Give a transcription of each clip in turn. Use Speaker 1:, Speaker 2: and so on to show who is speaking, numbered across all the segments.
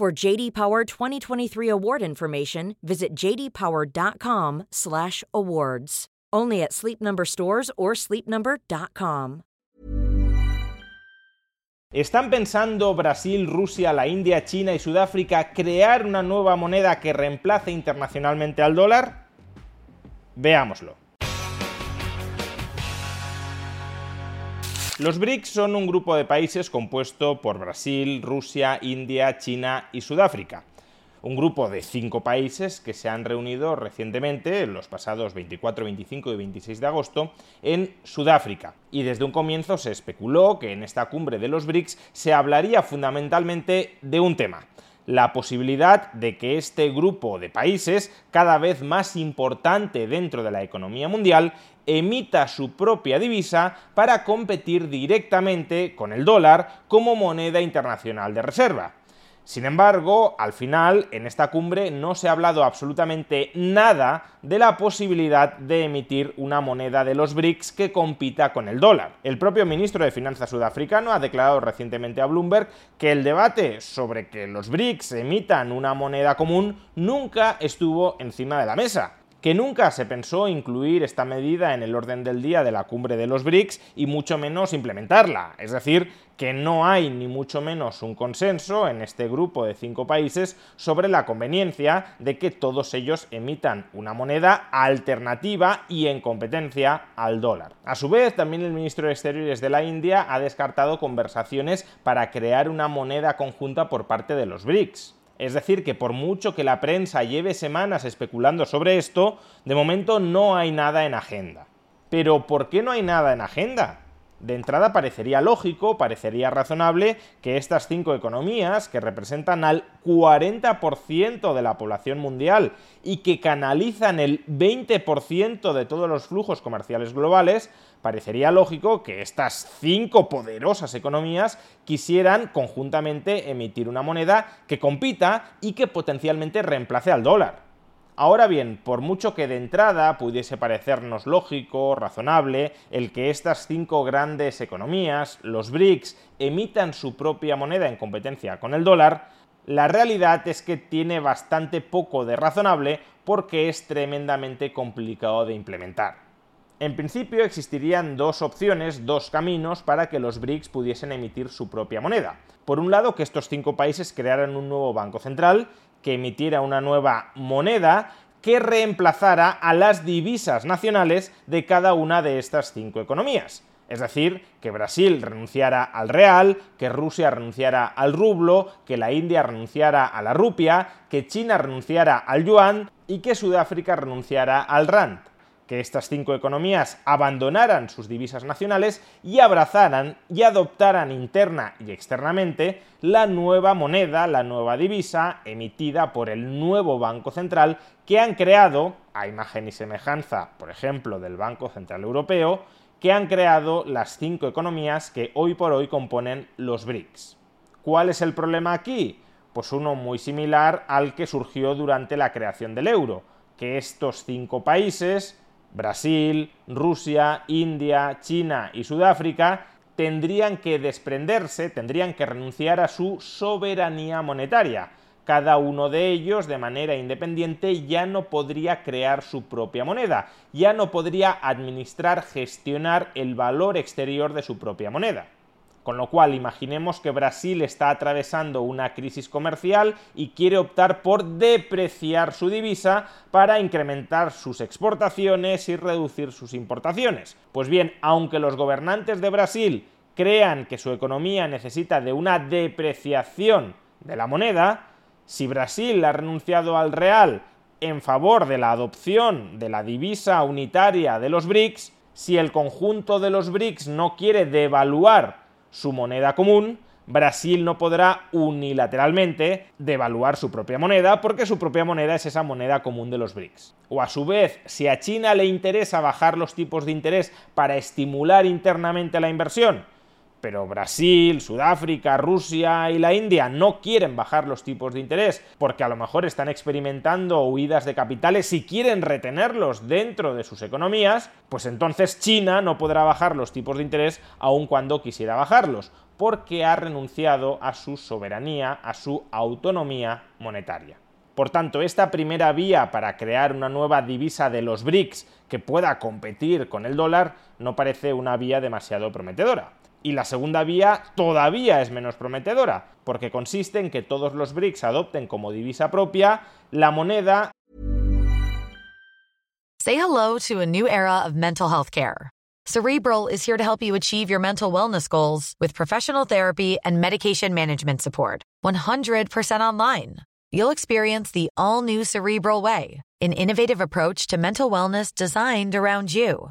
Speaker 1: For JD Power 2023 award information, visit jdpower.com/awards. Only at Sleep Number stores or sleepnumber.com.
Speaker 2: ¿Están pensando Brasil, Rusia, la India, China y Sudáfrica crear una nueva moneda que reemplace internacionalmente al dólar? Veámoslo. Los BRICS son un grupo de países compuesto por Brasil, Rusia, India, China y Sudáfrica un grupo de cinco países que se han reunido recientemente, en los pasados 24, 25 y 26 de agosto, en Sudáfrica. Y desde un comienzo se especuló que en esta cumbre de los BRICS se hablaría fundamentalmente de un tema, la posibilidad de que este grupo de países, cada vez más importante dentro de la economía mundial, emita su propia divisa para competir directamente con el dólar como moneda internacional de reserva. Sin embargo, al final, en esta cumbre no se ha hablado absolutamente nada de la posibilidad de emitir una moneda de los BRICS que compita con el dólar. El propio ministro de Finanzas sudafricano ha declarado recientemente a Bloomberg que el debate sobre que los BRICS emitan una moneda común nunca estuvo encima de la mesa que nunca se pensó incluir esta medida en el orden del día de la cumbre de los BRICS y mucho menos implementarla. Es decir, que no hay ni mucho menos un consenso en este grupo de cinco países sobre la conveniencia de que todos ellos emitan una moneda alternativa y en competencia al dólar. A su vez, también el ministro de Exteriores de la India ha descartado conversaciones para crear una moneda conjunta por parte de los BRICS. Es decir, que por mucho que la prensa lleve semanas especulando sobre esto, de momento no hay nada en agenda. Pero ¿por qué no hay nada en agenda? De entrada parecería lógico, parecería razonable que estas cinco economías, que representan al 40% de la población mundial y que canalizan el 20% de todos los flujos comerciales globales, parecería lógico que estas cinco poderosas economías quisieran conjuntamente emitir una moneda que compita y que potencialmente reemplace al dólar. Ahora bien, por mucho que de entrada pudiese parecernos lógico, razonable, el que estas cinco grandes economías, los BRICS, emitan su propia moneda en competencia con el dólar, la realidad es que tiene bastante poco de razonable porque es tremendamente complicado de implementar. En principio existirían dos opciones, dos caminos para que los BRICS pudiesen emitir su propia moneda. Por un lado, que estos cinco países crearan un nuevo banco central que emitiera una nueva moneda que reemplazara a las divisas nacionales de cada una de estas cinco economías. Es decir, que Brasil renunciara al real, que Rusia renunciara al rublo, que la India renunciara a la rupia, que China renunciara al yuan y que Sudáfrica renunciara al rand que estas cinco economías abandonaran sus divisas nacionales y abrazaran y adoptaran interna y externamente la nueva moneda, la nueva divisa emitida por el nuevo Banco Central que han creado, a imagen y semejanza, por ejemplo, del Banco Central Europeo, que han creado las cinco economías que hoy por hoy componen los BRICS. ¿Cuál es el problema aquí? Pues uno muy similar al que surgió durante la creación del euro, que estos cinco países Brasil, Rusia, India, China y Sudáfrica tendrían que desprenderse, tendrían que renunciar a su soberanía monetaria. Cada uno de ellos, de manera independiente, ya no podría crear su propia moneda, ya no podría administrar, gestionar el valor exterior de su propia moneda. Con lo cual, imaginemos que Brasil está atravesando una crisis comercial y quiere optar por depreciar su divisa para incrementar sus exportaciones y reducir sus importaciones. Pues bien, aunque los gobernantes de Brasil crean que su economía necesita de una depreciación de la moneda, si Brasil ha renunciado al real en favor de la adopción de la divisa unitaria de los BRICS, si el conjunto de los BRICS no quiere devaluar su moneda común, Brasil no podrá unilateralmente devaluar su propia moneda porque su propia moneda es esa moneda común de los BRICS. O a su vez, si a China le interesa bajar los tipos de interés para estimular internamente la inversión, pero Brasil, Sudáfrica, Rusia y la India no quieren bajar los tipos de interés porque a lo mejor están experimentando huidas de capitales y quieren retenerlos dentro de sus economías, pues entonces China no podrá bajar los tipos de interés aun cuando quisiera bajarlos, porque ha renunciado a su soberanía, a su autonomía monetaria. Por tanto, esta primera vía para crear una nueva divisa de los BRICS que pueda competir con el dólar no parece una vía demasiado prometedora. Y la segunda vía todavía es menos prometedora, porque consiste en que todos los BRICS adopten como divisa propia la moneda.
Speaker 3: Say hello to a new era of mental health care. Cerebral is here to help you achieve your mental wellness goals with professional therapy and medication management support. 100% online. You'll experience the all new Cerebral Way, an innovative approach to mental wellness designed around you.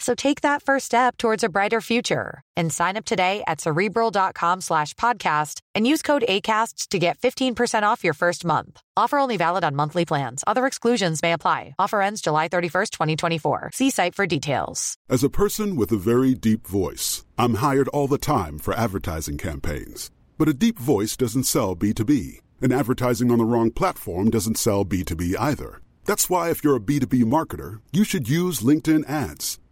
Speaker 3: So take that first step towards a brighter future and sign up today at cerebral.com slash podcast and use code ACasts to get 15% off your first month. Offer only valid on monthly plans. Other exclusions may apply. Offer ends July 31st, 2024. See site for details.
Speaker 4: As a person with a very deep voice, I'm hired all the time for advertising campaigns. But a deep voice doesn't sell B2B, and advertising on the wrong platform doesn't sell B2B either. That's why if you're a B2B marketer, you should use LinkedIn ads.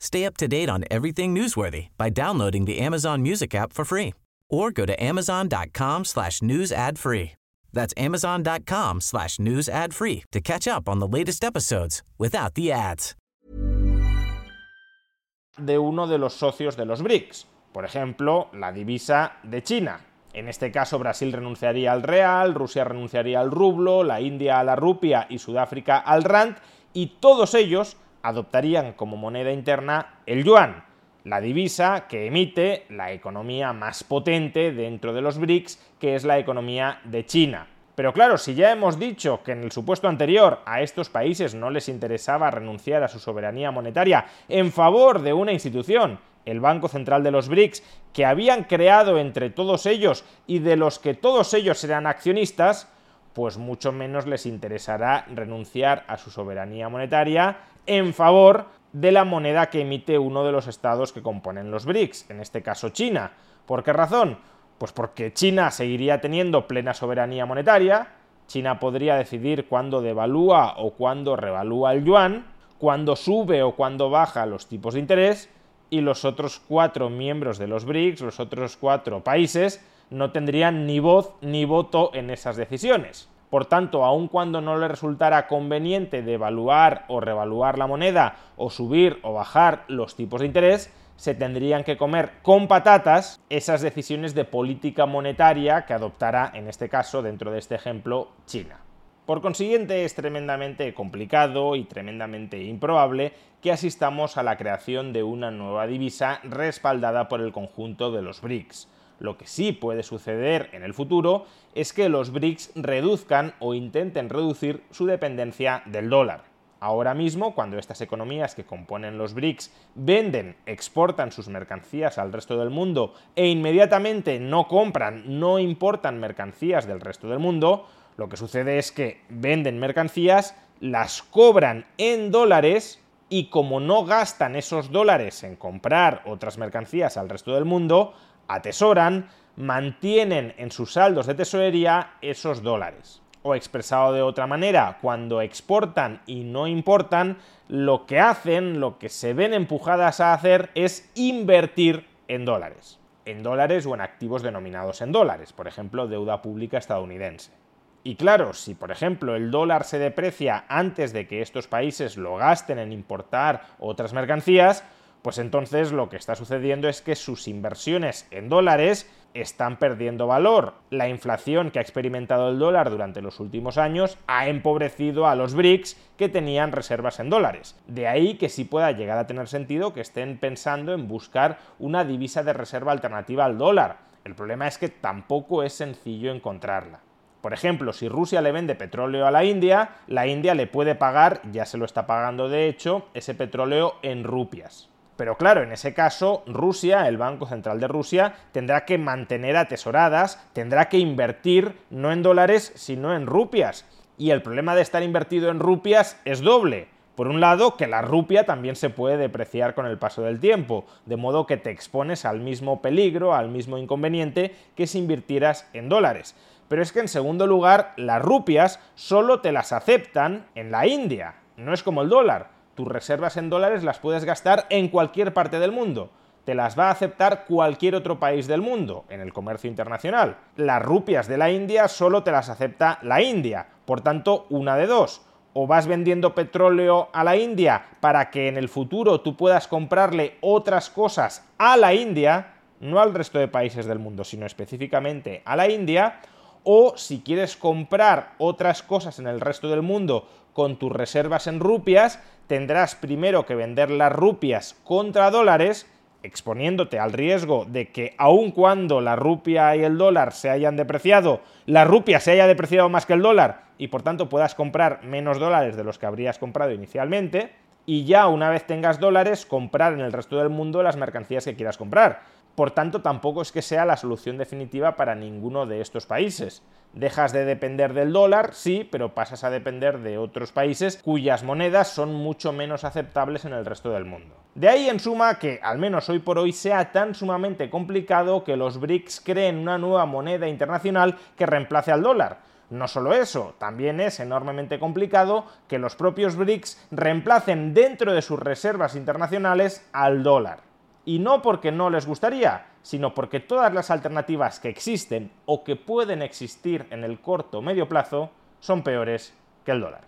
Speaker 5: Stay up to date on everything newsworthy by downloading the Amazon Music app for free or go to amazon.com slash news ad free. That's amazon.com slash news ad free to catch up on the latest episodes without the ads.
Speaker 2: De uno de los socios de los BRICS, por ejemplo, la divisa de China. En este caso, Brasil renunciaría al real, Rusia renunciaría al rublo, la India a la rupia y Sudáfrica al rand, y todos ellos adoptarían como moneda interna el yuan, la divisa que emite la economía más potente dentro de los BRICS, que es la economía de China. Pero claro, si ya hemos dicho que en el supuesto anterior a estos países no les interesaba renunciar a su soberanía monetaria en favor de una institución, el Banco Central de los BRICS, que habían creado entre todos ellos y de los que todos ellos eran accionistas, pues mucho menos les interesará renunciar a su soberanía monetaria en favor de la moneda que emite uno de los estados que componen los BRICS, en este caso China. ¿Por qué razón? Pues porque China seguiría teniendo plena soberanía monetaria, China podría decidir cuándo devalúa o cuándo revalúa el yuan, cuándo sube o cuándo baja los tipos de interés, y los otros cuatro miembros de los BRICS, los otros cuatro países, no tendrían ni voz ni voto en esas decisiones. Por tanto, aun cuando no le resultara conveniente devaluar o revaluar la moneda o subir o bajar los tipos de interés, se tendrían que comer con patatas esas decisiones de política monetaria que adoptará, en este caso, dentro de este ejemplo, China. Por consiguiente, es tremendamente complicado y tremendamente improbable que asistamos a la creación de una nueva divisa respaldada por el conjunto de los BRICS. Lo que sí puede suceder en el futuro es que los BRICS reduzcan o intenten reducir su dependencia del dólar. Ahora mismo, cuando estas economías que componen los BRICS venden, exportan sus mercancías al resto del mundo e inmediatamente no compran, no importan mercancías del resto del mundo, lo que sucede es que venden mercancías, las cobran en dólares y como no gastan esos dólares en comprar otras mercancías al resto del mundo, atesoran, mantienen en sus saldos de tesorería esos dólares. O expresado de otra manera, cuando exportan y no importan, lo que hacen, lo que se ven empujadas a hacer es invertir en dólares. En dólares o en activos denominados en dólares, por ejemplo, deuda pública estadounidense. Y claro, si por ejemplo el dólar se deprecia antes de que estos países lo gasten en importar otras mercancías, pues entonces lo que está sucediendo es que sus inversiones en dólares están perdiendo valor. La inflación que ha experimentado el dólar durante los últimos años ha empobrecido a los BRICS que tenían reservas en dólares. De ahí que sí pueda llegar a tener sentido que estén pensando en buscar una divisa de reserva alternativa al dólar. El problema es que tampoco es sencillo encontrarla. Por ejemplo, si Rusia le vende petróleo a la India, la India le puede pagar, ya se lo está pagando de hecho, ese petróleo en rupias. Pero claro, en ese caso, Rusia, el Banco Central de Rusia, tendrá que mantener atesoradas, tendrá que invertir no en dólares, sino en rupias. Y el problema de estar invertido en rupias es doble. Por un lado, que la rupia también se puede depreciar con el paso del tiempo, de modo que te expones al mismo peligro, al mismo inconveniente que si invirtieras en dólares. Pero es que en segundo lugar, las rupias solo te las aceptan en la India, no es como el dólar tus reservas en dólares las puedes gastar en cualquier parte del mundo. Te las va a aceptar cualquier otro país del mundo en el comercio internacional. Las rupias de la India solo te las acepta la India. Por tanto, una de dos. O vas vendiendo petróleo a la India para que en el futuro tú puedas comprarle otras cosas a la India, no al resto de países del mundo, sino específicamente a la India, o si quieres comprar otras cosas en el resto del mundo con tus reservas en rupias, tendrás primero que vender las rupias contra dólares, exponiéndote al riesgo de que aun cuando la rupia y el dólar se hayan depreciado, la rupia se haya depreciado más que el dólar y por tanto puedas comprar menos dólares de los que habrías comprado inicialmente, y ya una vez tengas dólares, comprar en el resto del mundo las mercancías que quieras comprar. Por tanto, tampoco es que sea la solución definitiva para ninguno de estos países. Dejas de depender del dólar, sí, pero pasas a depender de otros países cuyas monedas son mucho menos aceptables en el resto del mundo. De ahí en suma que, al menos hoy por hoy, sea tan sumamente complicado que los BRICS creen una nueva moneda internacional que reemplace al dólar. No solo eso, también es enormemente complicado que los propios BRICS reemplacen dentro de sus reservas internacionales al dólar. Y no porque no les gustaría, sino porque todas las alternativas que existen o que pueden existir en el corto o medio plazo son peores que el dólar.